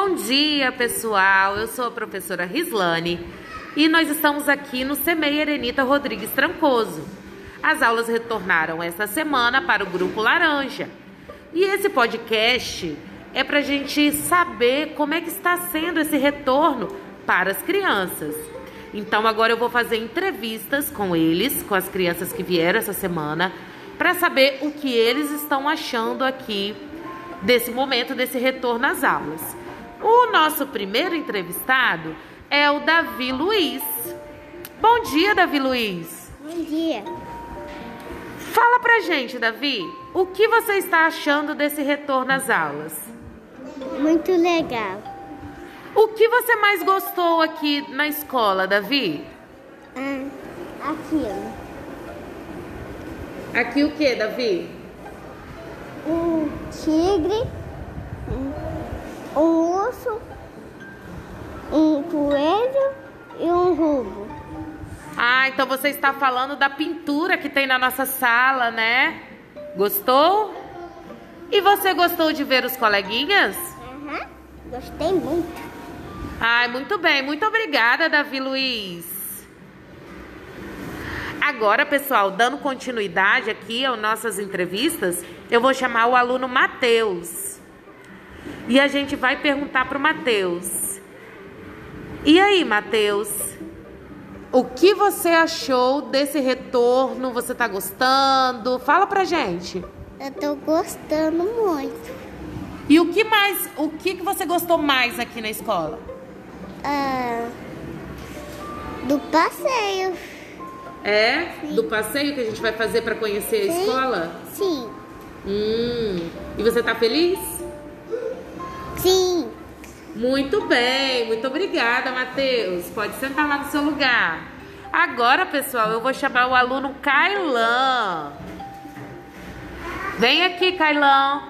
Bom dia, pessoal. Eu sou a professora Rislane e nós estamos aqui no CEMEI Erenita Rodrigues Trancoso. As aulas retornaram esta semana para o Grupo Laranja. E esse podcast é para a gente saber como é que está sendo esse retorno para as crianças. Então agora eu vou fazer entrevistas com eles, com as crianças que vieram essa semana, para saber o que eles estão achando aqui desse momento, desse retorno às aulas. O nosso primeiro entrevistado é o Davi Luiz. Bom dia, Davi Luiz. Bom dia. Fala pra gente, Davi, o que você está achando desse retorno às aulas? Muito legal. O que você mais gostou aqui na escola, Davi? Ah, aqui, Aqui o que, Davi? Um tigre, um urso, um coelho e um rubo. Ah, então você está falando da pintura que tem na nossa sala, né? Gostou? E você gostou de ver os coleguinhas? Uhum. Gostei muito. Ai, muito bem. Muito obrigada, Davi Luiz. Agora, pessoal, dando continuidade aqui às nossas entrevistas, eu vou chamar o aluno Matheus. E a gente vai perguntar para o Matheus. E aí, Matheus? O que você achou desse retorno? Você tá gostando? Fala pra gente. Eu tô gostando muito. E o que mais, o que, que você gostou mais aqui na escola? Ah, do passeio. É? Sim. Do passeio que a gente vai fazer para conhecer a Sim. escola? Sim. Hum. E você tá feliz? Sim. Muito bem, muito obrigada, Matheus. Pode sentar lá no seu lugar. Agora, pessoal, eu vou chamar o aluno Kailan. Vem aqui, Kailan,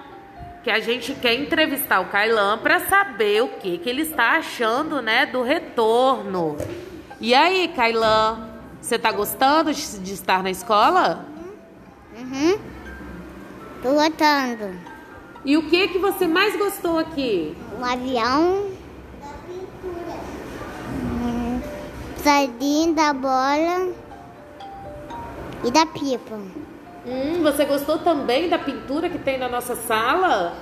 que a gente quer entrevistar o Kailan para saber o que, que ele está achando, né, do retorno. E aí, Kailan, você tá gostando de, de estar na escola? Uhum. Tô gostando. E o que que você mais gostou aqui? Um avião. Hum, Sardinha da bola e da pipa. Hum, você gostou também da pintura que tem na nossa sala?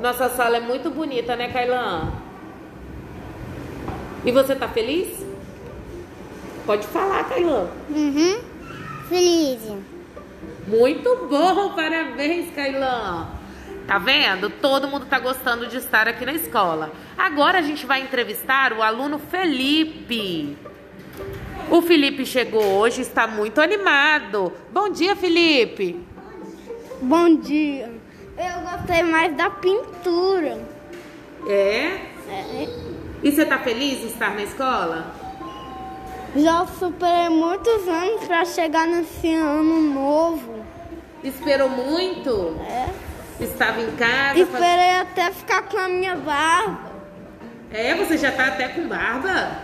Nossa sala é muito bonita, né, Kailan? E você tá feliz? Pode falar, Kailan. Uhum. Feliz. Muito bom, parabéns, Kailan. Tá vendo? Todo mundo tá gostando de estar aqui na escola. Agora a gente vai entrevistar o aluno Felipe. O Felipe chegou hoje, está muito animado. Bom dia, Felipe. Bom dia. Eu gostei mais da pintura. É? É. E você tá feliz em estar na escola? Já superei muitos anos para chegar nesse ano novo. Esperou muito? É. Estava em casa? Esperei até ficar com a minha barba. É, você já tá até com barba?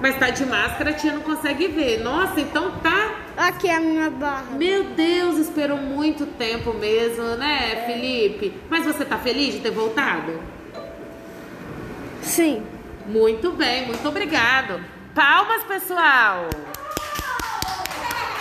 Mas tá de máscara, a tia não consegue ver. Nossa, então tá. Aqui é a minha barba. Meu Deus, esperou muito tempo mesmo, né, Felipe? Mas você tá feliz de ter voltado? Sim. Muito bem, muito obrigado. Palmas, pessoal!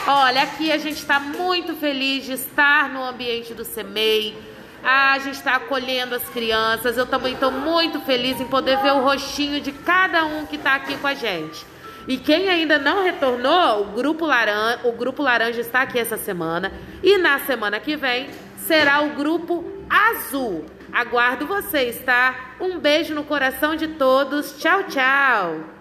Olha, aqui a gente está muito feliz de estar no ambiente do CEMEI. Ah, a gente está acolhendo as crianças. Eu também estou muito feliz em poder ver o rostinho de cada um que está aqui com a gente. E quem ainda não retornou, o Grupo Laranja, o Grupo Laranja está aqui essa semana. E na semana que vem será o Grupo Azul. Aguardo vocês, tá? Um beijo no coração de todos. Tchau, tchau.